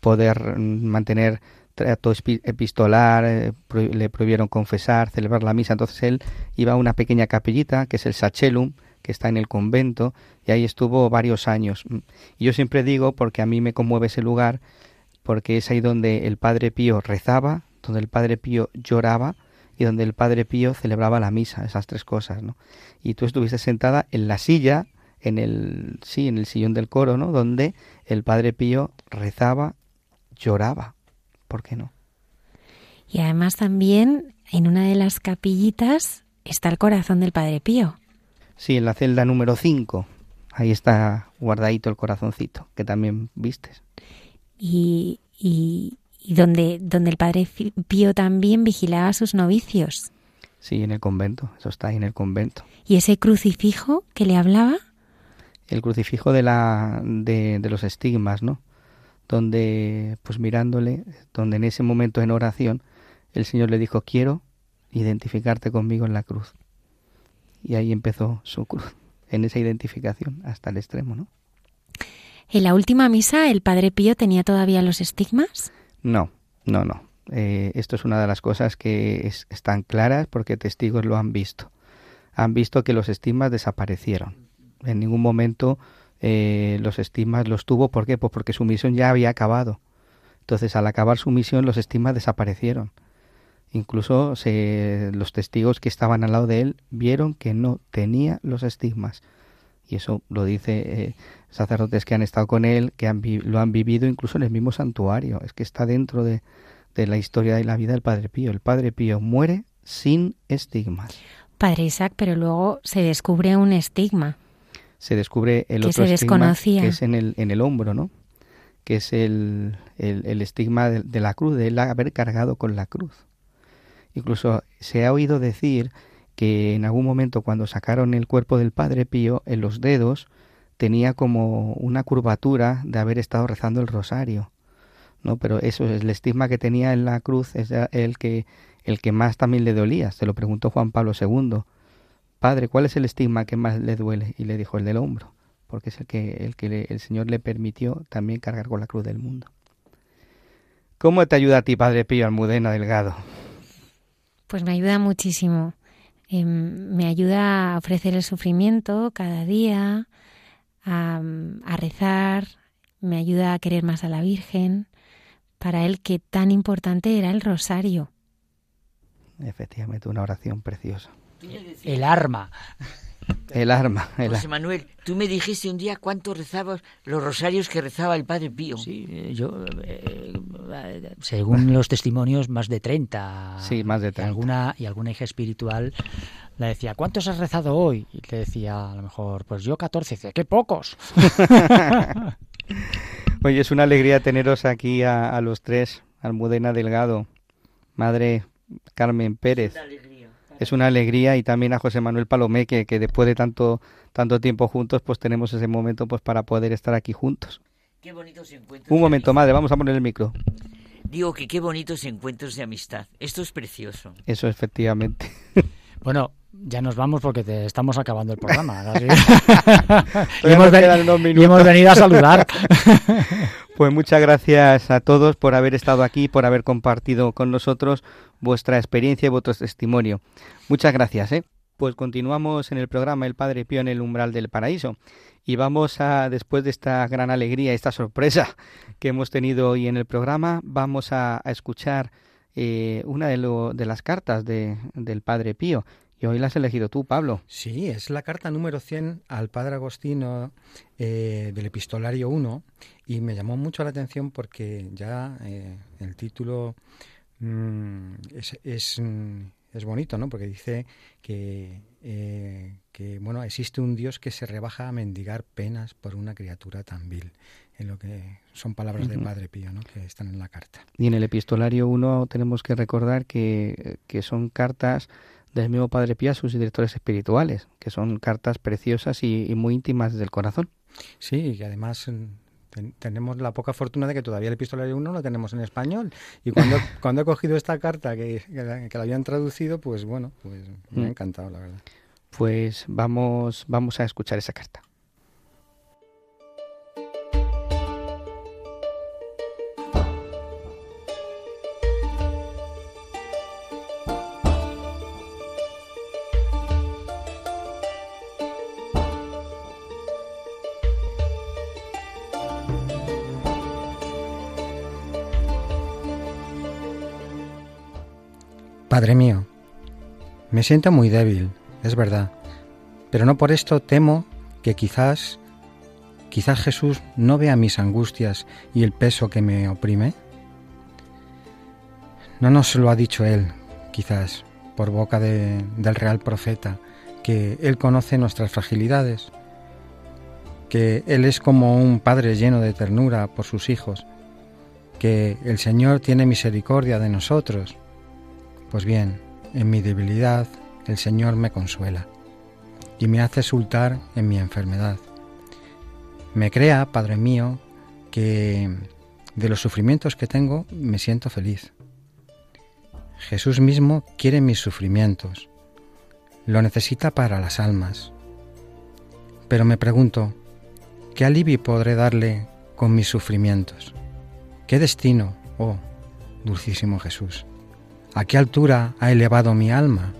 poder mantener trato epistolar, eh, le prohibieron confesar, celebrar la misa. Entonces él iba a una pequeña capellita, que es el Sachelum, que está en el convento, y ahí estuvo varios años. Y yo siempre digo, porque a mí me conmueve ese lugar, porque es ahí donde el Padre Pío rezaba, donde el Padre Pío lloraba, y donde el Padre Pío celebraba la misa, esas tres cosas, ¿no? Y tú estuviste sentada en la silla, en el, sí, en el sillón del coro, ¿no? Donde el Padre Pío rezaba lloraba. ¿Por qué no? Y además también en una de las capillitas está el corazón del Padre Pío. Sí, en la celda número 5. Ahí está guardadito el corazoncito, que también vistes. Y, y, y donde, donde el Padre Pío también vigilaba a sus novicios. Sí, en el convento, eso está ahí en el convento. ¿Y ese crucifijo que le hablaba? El crucifijo de, la, de, de los estigmas, ¿no? Donde, pues mirándole, donde en ese momento en oración, el Señor le dijo, quiero identificarte conmigo en la cruz. Y ahí empezó su cruz, en esa identificación, hasta el extremo, ¿no? ¿En la última misa el Padre Pío tenía todavía los estigmas? No, no, no. Eh, esto es una de las cosas que es, están claras porque testigos lo han visto. Han visto que los estigmas desaparecieron. En ningún momento eh, los estigmas los tuvo. ¿Por qué? Pues porque su misión ya había acabado. Entonces, al acabar su misión, los estigmas desaparecieron. Incluso se, los testigos que estaban al lado de él vieron que no tenía los estigmas. Y eso lo dice eh, sacerdotes que han estado con él, que han, lo han vivido incluso en el mismo santuario. Es que está dentro de, de la historia de la vida del Padre Pío. El Padre Pío muere sin estigmas. Padre Isaac, pero luego se descubre un estigma. Se descubre el que otro se estigma que es en el, en el hombro, ¿no? Que es el, el, el estigma de, de la cruz, de él haber cargado con la cruz. Incluso se ha oído decir que en algún momento cuando sacaron el cuerpo del Padre Pío, en los dedos tenía como una curvatura de haber estado rezando el rosario. ¿no? Pero eso es el estigma que tenía en la cruz es el que el que más también le dolía. Se lo preguntó Juan Pablo II. Padre, ¿cuál es el estigma que más le duele? Y le dijo el del hombro, porque es el que el que le, el Señor le permitió también cargar con la cruz del mundo. ¿Cómo te ayuda a ti, Padre Pío Almudena Delgado? Pues me ayuda muchísimo. Eh, me ayuda a ofrecer el sufrimiento cada día, a, a rezar, me ayuda a querer más a la Virgen. Para él, que tan importante era el rosario. Efectivamente, una oración preciosa. El arma. El arma. El José Manuel, tú me dijiste un día cuánto rezabas los rosarios que rezaba el Padre Pío. Sí, yo, eh, según los testimonios, más de 30. Sí, más de Y 30. alguna, y alguna hija espiritual le decía, ¿cuántos has rezado hoy? Y le decía, a lo mejor, pues yo 14. Y decía, ¡qué pocos! Oye, es una alegría teneros aquí a, a los tres, Almudena Delgado, Madre Carmen Pérez. Es una alegría y también a José Manuel Palomé, que, que después de tanto, tanto tiempo juntos, pues tenemos ese momento pues para poder estar aquí juntos. Qué bonitos encuentros. Un momento, madre, vamos a poner el micro. Digo que qué bonitos encuentros de amistad. Esto es precioso. Eso, efectivamente. Bueno, ya nos vamos porque te estamos acabando el programa. y, ven- hemos venido a saludar. Pues muchas gracias a todos por haber estado aquí, por haber compartido con nosotros vuestra experiencia y vuestro testimonio. Muchas gracias, ¿eh? Pues continuamos en el programa El Padre Pío en el umbral del paraíso. Y vamos a, después de esta gran alegría, esta sorpresa que hemos tenido hoy en el programa, vamos a, escuchar eh, una de, de las cartas de- del Padre Pío. Y hoy la has elegido tú, Pablo. Sí, es la carta número 100 al Padre Agostino eh, del Epistolario 1 y me llamó mucho la atención porque ya eh, el título mm, es, es, mm, es bonito, ¿no? Porque dice que, eh, que, bueno, existe un Dios que se rebaja a mendigar penas por una criatura tan vil. En lo que son palabras del Ujú. Padre Pío, ¿no? Que están en la carta. Y en el epistolario 1 tenemos que recordar que, que son cartas del mismo Padre Pío a sus directores espirituales, que son cartas preciosas y, y muy íntimas del corazón. Sí, y además mm, ten- tenemos la poca fortuna de que todavía el epistolario 1 lo tenemos en español. Y cuando, cuando he cogido esta carta que, que la, que la habían traducido, pues bueno, pues me ha Mm. encantado, la verdad. Pues vamos, vamos a escuchar esa carta. Padre mío, me siento muy débil, es verdad, pero no por esto temo que quizás, quizás Jesús no vea mis angustias y el peso que me oprime. No nos lo ha dicho Él, quizás, por boca de, del real profeta, que Él conoce nuestras fragilidades, que Él es como un Padre lleno de ternura por sus hijos, que el Señor tiene misericordia de nosotros. Pues bien, en mi debilidad el Señor me consuela y me hace exultar en mi enfermedad. Me crea, Padre mío, que de los sufrimientos que tengo me siento feliz. Jesús mismo quiere mis sufrimientos, lo necesita para las almas. Pero me pregunto, ¿qué alivio podré darle con mis sufrimientos? ¿Qué destino, oh, dulcísimo Jesús? ¿A qué altura ha elevado mi alma?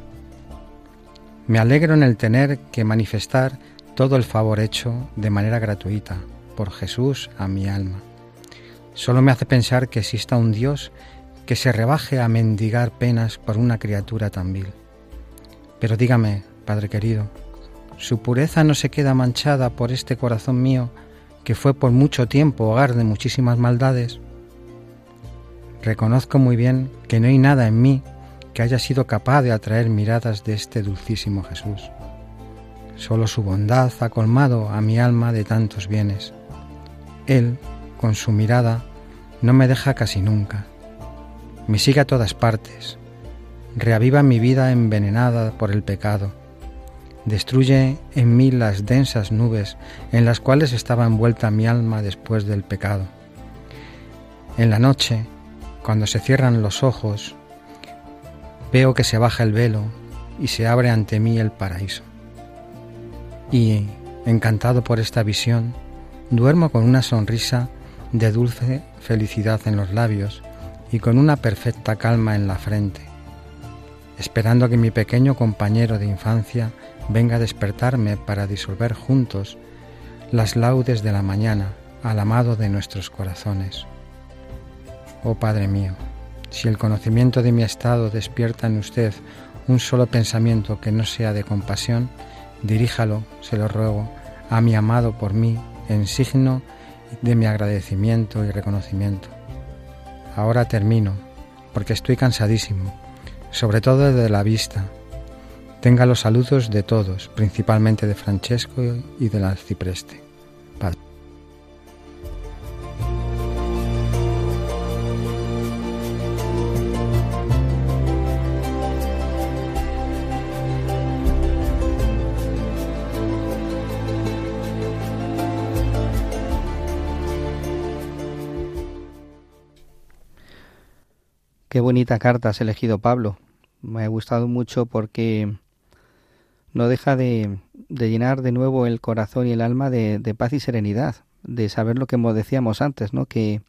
Me alegro en el tener que manifestar todo el favor hecho de manera gratuita por Jesús a mi alma. Solo me hace pensar que exista un Dios que se rebaje a mendigar penas por una criatura tan vil. Pero dígame, Padre querido, ¿su pureza no se queda manchada por este corazón mío que fue por mucho tiempo hogar de muchísimas maldades? Reconozco muy bien que no hay nada en mí que haya sido capaz de atraer miradas de este dulcísimo Jesús. Solo su bondad ha colmado a mi alma de tantos bienes. Él, con su mirada, no me deja casi nunca me sigue a todas partes, reaviva mi vida envenenada por el pecado, destruye en mí las densas nubes en las cuales estaba envuelta mi alma después del pecado. En la noche, cuando se cierran los ojos, veo que se baja el velo y se abre ante mí el paraíso. Y, encantado por esta visión, duermo con una sonrisa de dulce felicidad en los labios y con una perfecta calma en la frente, esperando que mi pequeño compañero de infancia venga a despertarme para disolver juntos las laudes de la mañana al amado de nuestros corazones. Oh Padre mío, si el conocimiento de mi estado despierta en usted un solo pensamiento que no sea de compasión, diríjalo, se lo ruego, a mi amado por mí en signo de mi agradecimiento y reconocimiento. Ahora termino, porque estoy cansadísimo, sobre todo de la vista. Tenga los saludos de todos, principalmente de Francesco y del arcipreste. Qué bonita carta has elegido, Pablo. Me ha gustado mucho porque no deja de, llenar de nuevo el corazón y el alma de, paz y serenidad, de saber lo que decíamos antes, ¿no? Que,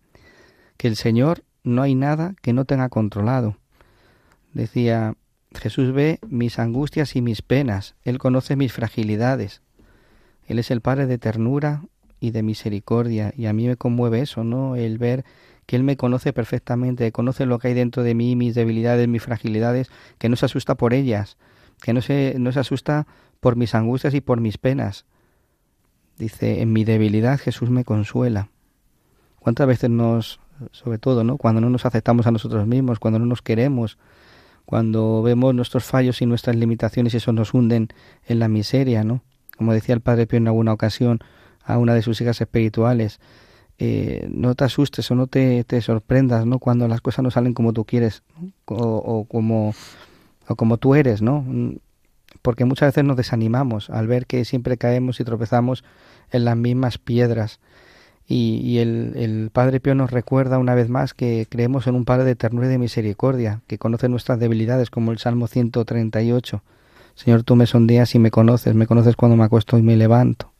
que el Señor no hay nada que no tenga controlado. Decía, Jesús ve mis angustias y mis penas, Él conoce mis fragilidades, Él es el Padre de ternura y de misericordia, y a mí me conmueve eso, ¿no? El ver que Él me conoce perfectamente, conoce lo que hay dentro de mí, mis debilidades, mis fragilidades, que no se asusta por ellas, que no se, no se asusta por mis angustias y por mis penas. Dice, en mi debilidad Jesús me consuela. ¿Cuántas veces nos, sobre todo, ¿no? cuando no nos aceptamos a nosotros mismos, cuando no nos queremos, cuando vemos nuestros fallos y nuestras limitaciones y eso nos hunden en la miseria, ¿no? Como decía el Padre Pío en alguna ocasión a una de sus hijas espirituales, eh, no te asustes o no te, te, sorprendas ¿no? cuando las cosas no salen como tú quieres o, como, o como tú eres, ¿no? porque muchas veces nos desanimamos al ver que siempre caemos y tropezamos en las mismas piedras. Y, el, el, Padre Pío nos recuerda una vez más que creemos en un Padre de ternura y de misericordia, que conoce nuestras debilidades, como el Salmo 138. Señor, tú me sondeas y me conoces, me conoces cuando me acuesto y me levanto.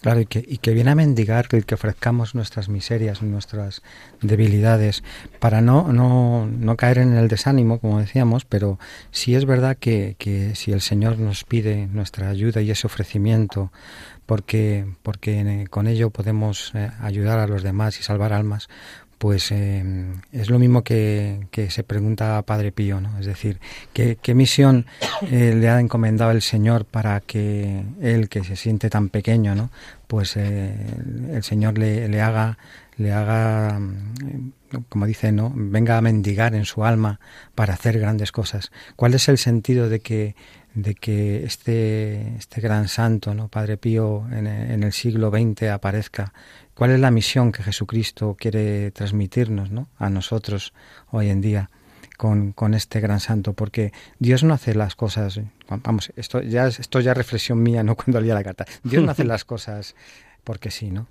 Claro, y que, y que viene a mendigar que, que ofrezcamos nuestras miserias, nuestras debilidades, para no, no, no caer en el desánimo, como decíamos, pero sí es verdad que, que si el Señor nos pide nuestra ayuda y ese ofrecimiento, porque, porque con ello podemos eh, ayudar a los demás y salvar almas, pues eh, es lo mismo que, que, se pregunta Padre Pío, ¿no? Es decir, ¿qué, misión eh, le ha encomendado el Señor para que él, que se siente tan pequeño, ¿no? Pues eh, el Señor le, le haga, le haga, como dice, ¿no? Venga a mendigar en su alma para hacer grandes cosas. ¿Cuál es el sentido de que de que este, este gran santo, ¿no? Padre Pío, en el siglo XX aparezca ¿Cuál es la misión que Jesucristo quiere transmitirnos ¿no? a nosotros hoy en día con, con, este gran santo? Porque Dios no hace las cosas, vamos, esto ya, esto ya es reflexión mía, no cuando leía la carta. Dios no hace las cosas porque sí, ¿no?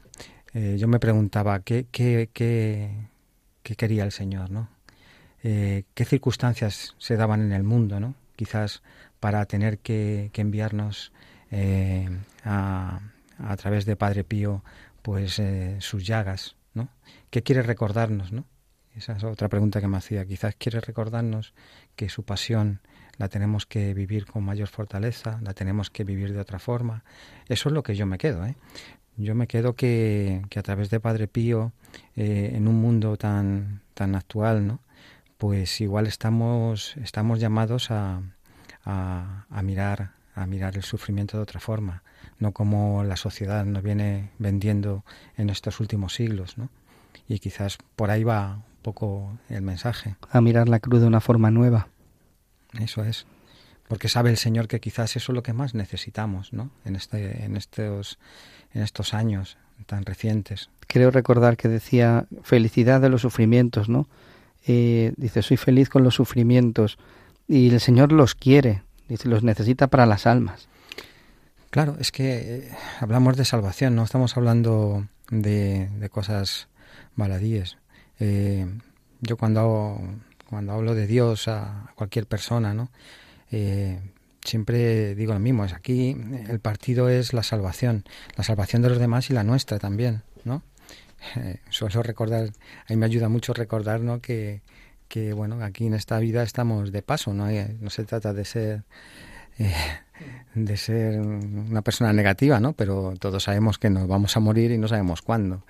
Eh, yo me preguntaba, ¿qué, qué, qué, qué quería el Señor, ¿no? Eh, ¿Qué circunstancias se daban en el mundo, ¿no? Quizás para tener que, que enviarnos eh, a, a través de Padre Pío pues eh, sus llagas, ¿no? ¿Qué quiere recordarnos, no? Esa es otra pregunta que me hacía. Quizás quiere recordarnos que su pasión la tenemos que vivir con mayor fortaleza, la tenemos que vivir de otra forma. Eso es lo que yo me quedo, ¿eh? Yo me quedo que, que a través de Padre Pío, eh, en un mundo tan, tan actual, ¿no? Pues igual estamos, estamos llamados a, a, a mirar, a mirar el sufrimiento de otra forma, no como la sociedad nos viene vendiendo en estos últimos siglos, ¿no? Y quizás por ahí va un poco el mensaje. A mirar la cruz de una forma nueva. Eso es. Porque sabe el Señor que quizás eso es lo que más necesitamos, ¿no? En, este, en, estos, en estos años tan recientes. Creo recordar que decía felicidad de los sufrimientos, ¿no? Eh, dice, soy feliz con los sufrimientos y el Señor los quiere, dice, los necesita para las almas. Claro, es que eh, hablamos de salvación, no estamos hablando de, de cosas baladíes. Eh, yo cuando, cuando hablo de Dios a cualquier persona, ¿no? Eh, siempre digo lo mismo, es aquí el partido es la salvación, la salvación de los demás y la nuestra también, ¿no? Eh, suelo recordar, a mí me ayuda mucho recordar, ¿no? Que, que bueno, aquí en esta vida estamos de paso, no, no se trata de ser eh, de ser una persona negativa, ¿no? Pero todos sabemos que nos vamos a morir y no sabemos cuándo.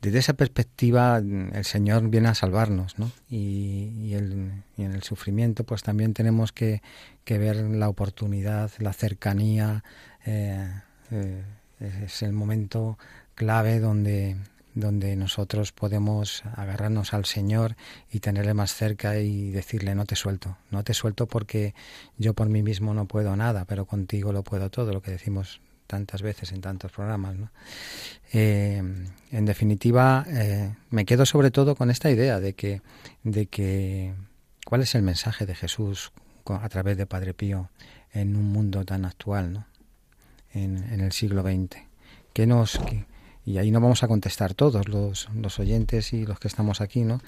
Desde esa perspectiva, el Señor viene a salvarnos, ¿no? Y, y, en el sufrimiento, pues también tenemos que, que ver la oportunidad, la cercanía. Eh, eh, es el momento clave donde donde nosotros podemos agarrarnos al Señor y tenerle más cerca y decirle no te suelto, no te suelto porque yo por mí mismo no puedo nada, pero contigo lo puedo todo, lo que decimos tantas veces en tantos programas. ¿no? Eh, en definitiva, eh, me quedo sobre todo con esta idea de que, de que cuál es el mensaje de Jesús a través de Padre Pío en un mundo tan actual, ¿no? en, en el siglo XX. ¿Qué nos, y ahí no vamos a contestar todos los, los oyentes y los que estamos aquí, ¿no?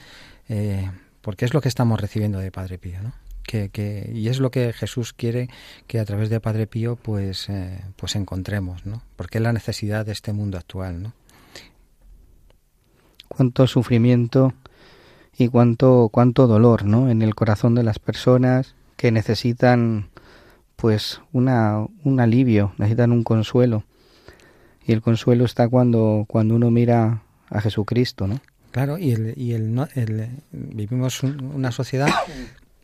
Eh, porque es lo que estamos recibiendo de Padre Pío, ¿no? Que, que, y es lo que Jesús quiere que a través de Padre Pío pues, eh, pues encontremos, ¿no? Porque es la necesidad de este mundo actual, ¿no? Cuánto sufrimiento y cuánto, cuánto dolor, ¿no? En el corazón de las personas que necesitan pues una, un alivio, necesitan un consuelo. Y el consuelo está cuando, cuando uno mira a Jesucristo, ¿no? Claro, y, el, y el, el, vivimos una sociedad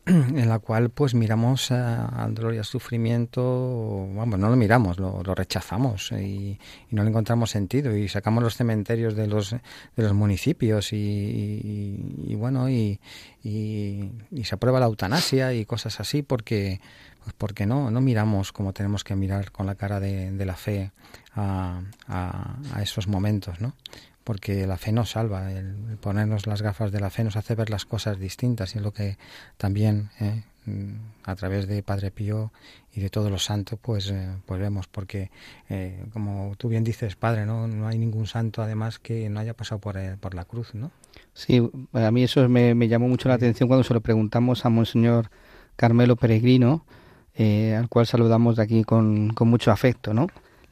en la cual pues miramos al dolor y al sufrimiento, vamos, no lo miramos, lo, rechazamos y, no le encontramos sentido y sacamos los cementerios de los, de los municipios y, y, y bueno, y, y, se aprueba la eutanasia y cosas así porque, pues porque no, no miramos como tenemos que mirar con la cara de, de la fe a, a, a esos momentos, ¿no? Porque la fe nos salva, el ponernos las gafas de la fe nos hace ver las cosas distintas y es lo que también eh, a través de Padre Pío y de todos los santos pues, eh, pues vemos, porque eh, como tú bien dices, Padre, ¿no? no hay ningún santo además que no haya pasado por, eh, por la cruz, ¿no? Sí, a mí eso me, me, llamó mucho la atención cuando se lo preguntamos a Monseñor Carmelo Peregrino, al cual saludamos de aquí con, con mucho afecto, ¿no?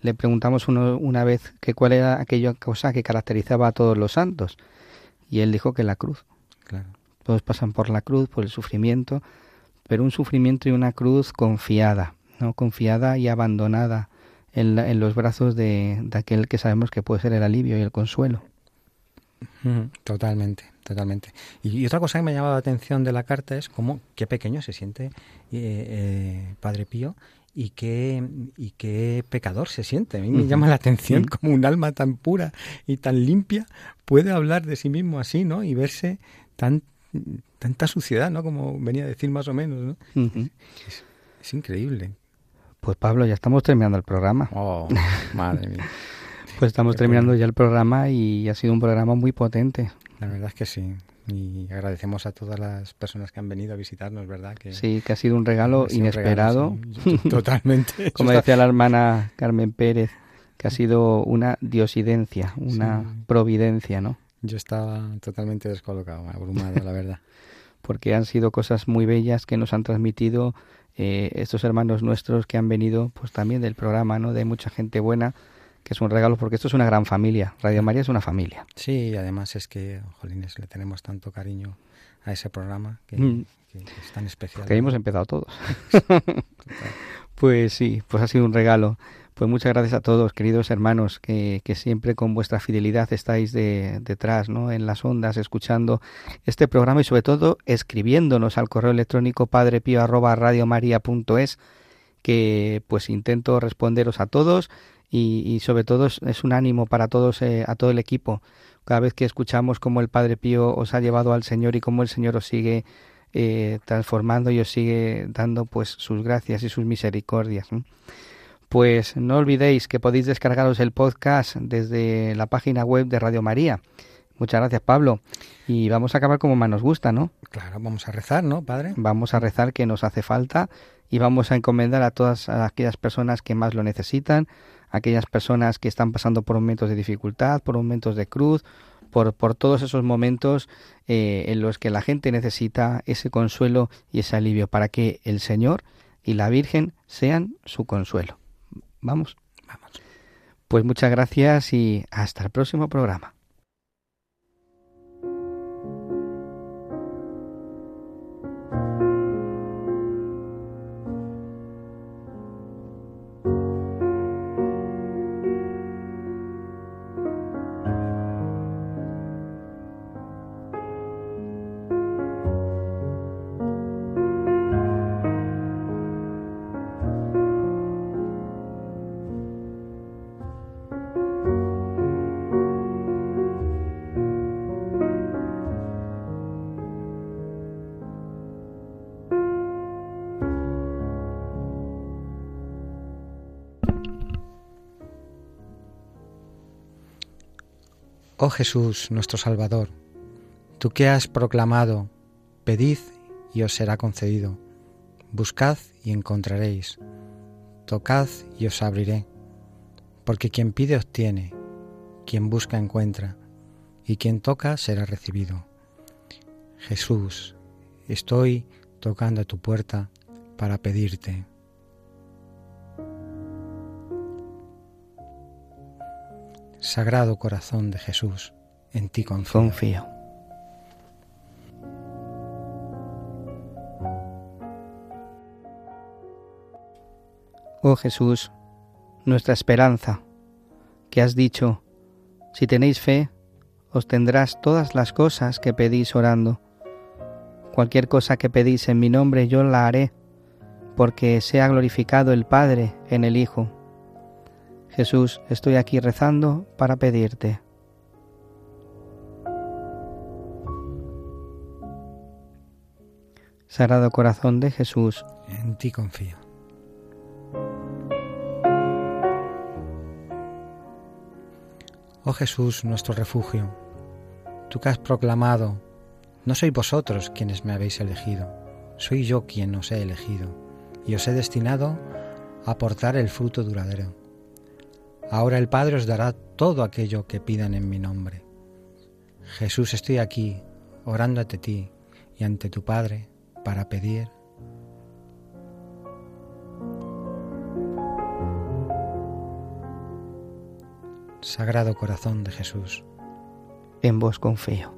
Le preguntamos uno, una vez que cuál era aquella cosa que caracterizaba a todos los santos y él dijo que la cruz. Claro. Todos pasan por la cruz, por el sufrimiento, pero un sufrimiento y una cruz confiada, no confiada y abandonada en, la, en los brazos de, de, aquel que sabemos que puede ser el alivio y el consuelo. Totalmente, totalmente. Y, otra cosa que me ha llamado la atención de la carta es cómo qué pequeño se siente eh, eh, Padre Pío y qué, y qué pecador se siente. A mí me llama la atención como un alma tan pura y tan limpia puede hablar de sí mismo así, ¿no? Y verse tan tanta suciedad, ¿no? Como venía a decir más o menos, ¿no? es, increíble. Pues Pablo, ya estamos terminando el programa. Oh, madre mía. pues estamos terminando ya el programa y ha sido un programa muy potente. La verdad es que sí. Y agradecemos a todas las personas que han venido a visitarnos, ¿verdad? Que sí, que ha sido un regalo inesperado. totalmente. Como decía la hermana Carmen Pérez, que ha sido una diosidencia, una providencia, ¿no? Yo estaba totalmente descolocado, abrumado, la verdad. Porque han sido cosas muy bellas que nos han transmitido eh, estos hermanos nuestros que han venido, pues también del programa, ¿no? De mucha gente buena que es un regalo porque esto es una gran familia. Radio María es una familia. Sí, y además es que, jolines, le tenemos tanto cariño a ese programa que, mm. es tan especial. Que hemos empezado todos. pues sí, pues ha sido un regalo. Pues muchas gracias a todos, queridos hermanos, que, que siempre con vuestra fidelidad estáis de, detrás, ¿no? En las ondas, escuchando este programa y sobre todo escribiéndonos al correo electrónico padrepío arroba que pues intento responderos a todos y, sobre todo es, un ánimo para todos, eh, a todo el equipo. Cada vez que escuchamos cómo el Padre Pío os ha llevado al Señor y cómo el Señor os sigue eh, transformando y os sigue dando pues sus gracias y sus misericordias. Pues no olvidéis que podéis descargaros el podcast desde la página web de Radio María. Muchas gracias, Pablo. Y vamos a acabar como más nos gusta, ¿no? Claro, vamos a rezar, ¿no, Padre? Vamos a rezar que nos hace falta y vamos a encomendar a todas aquellas personas que más lo necesitan, aquellas personas que están pasando por momentos de dificultad, por momentos de cruz, por, por todos esos momentos eh, en los que la gente necesita ese consuelo y ese alivio para que el Señor y la Virgen sean su consuelo. Vamos. Vamos. Pues muchas gracias y hasta el próximo programa. Oh Jesús, nuestro Salvador, tú que has proclamado, pedid y os será concedido, buscad y encontraréis, tocad y os abriré, porque quien pide obtiene, quien busca encuentra, y quien toca será recibido. Jesús, estoy tocando a tu puerta para pedirte. Sagrado Corazón de Jesús, en ti confío. Oh Jesús, nuestra esperanza, que has dicho, si tenéis fe, os tendrás todas las cosas que pedís orando. Cualquier cosa que pedís en mi nombre yo la haré, porque sea glorificado el Padre en el Hijo. Jesús, estoy aquí rezando para pedirte. Sagrado Corazón de Jesús, en ti confío. Oh Jesús, nuestro refugio, tú que has proclamado, no sois vosotros quienes me habéis elegido, soy yo quien os he elegido y os he destinado a aportar el fruto duradero Ahora el Padre os dará todo aquello que pidan en mi nombre. Jesús, estoy aquí, orando ante ti y ante tu Padre para pedir. Sagrado Corazón de Jesús, en vos confío.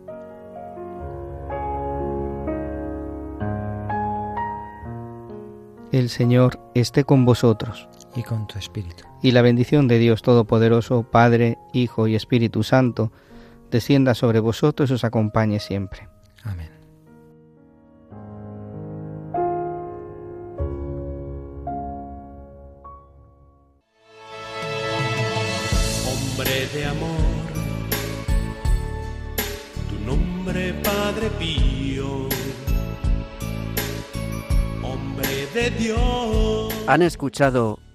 El Señor esté con vosotros. Y con tu espíritu y la bendición de Dios Todopoderoso, Padre, Hijo y Espíritu Santo, descienda sobre vosotros y os acompañe siempre. Amén. Hombre de amor, tu nombre Padre Pío, hombre de Dios. Han escuchado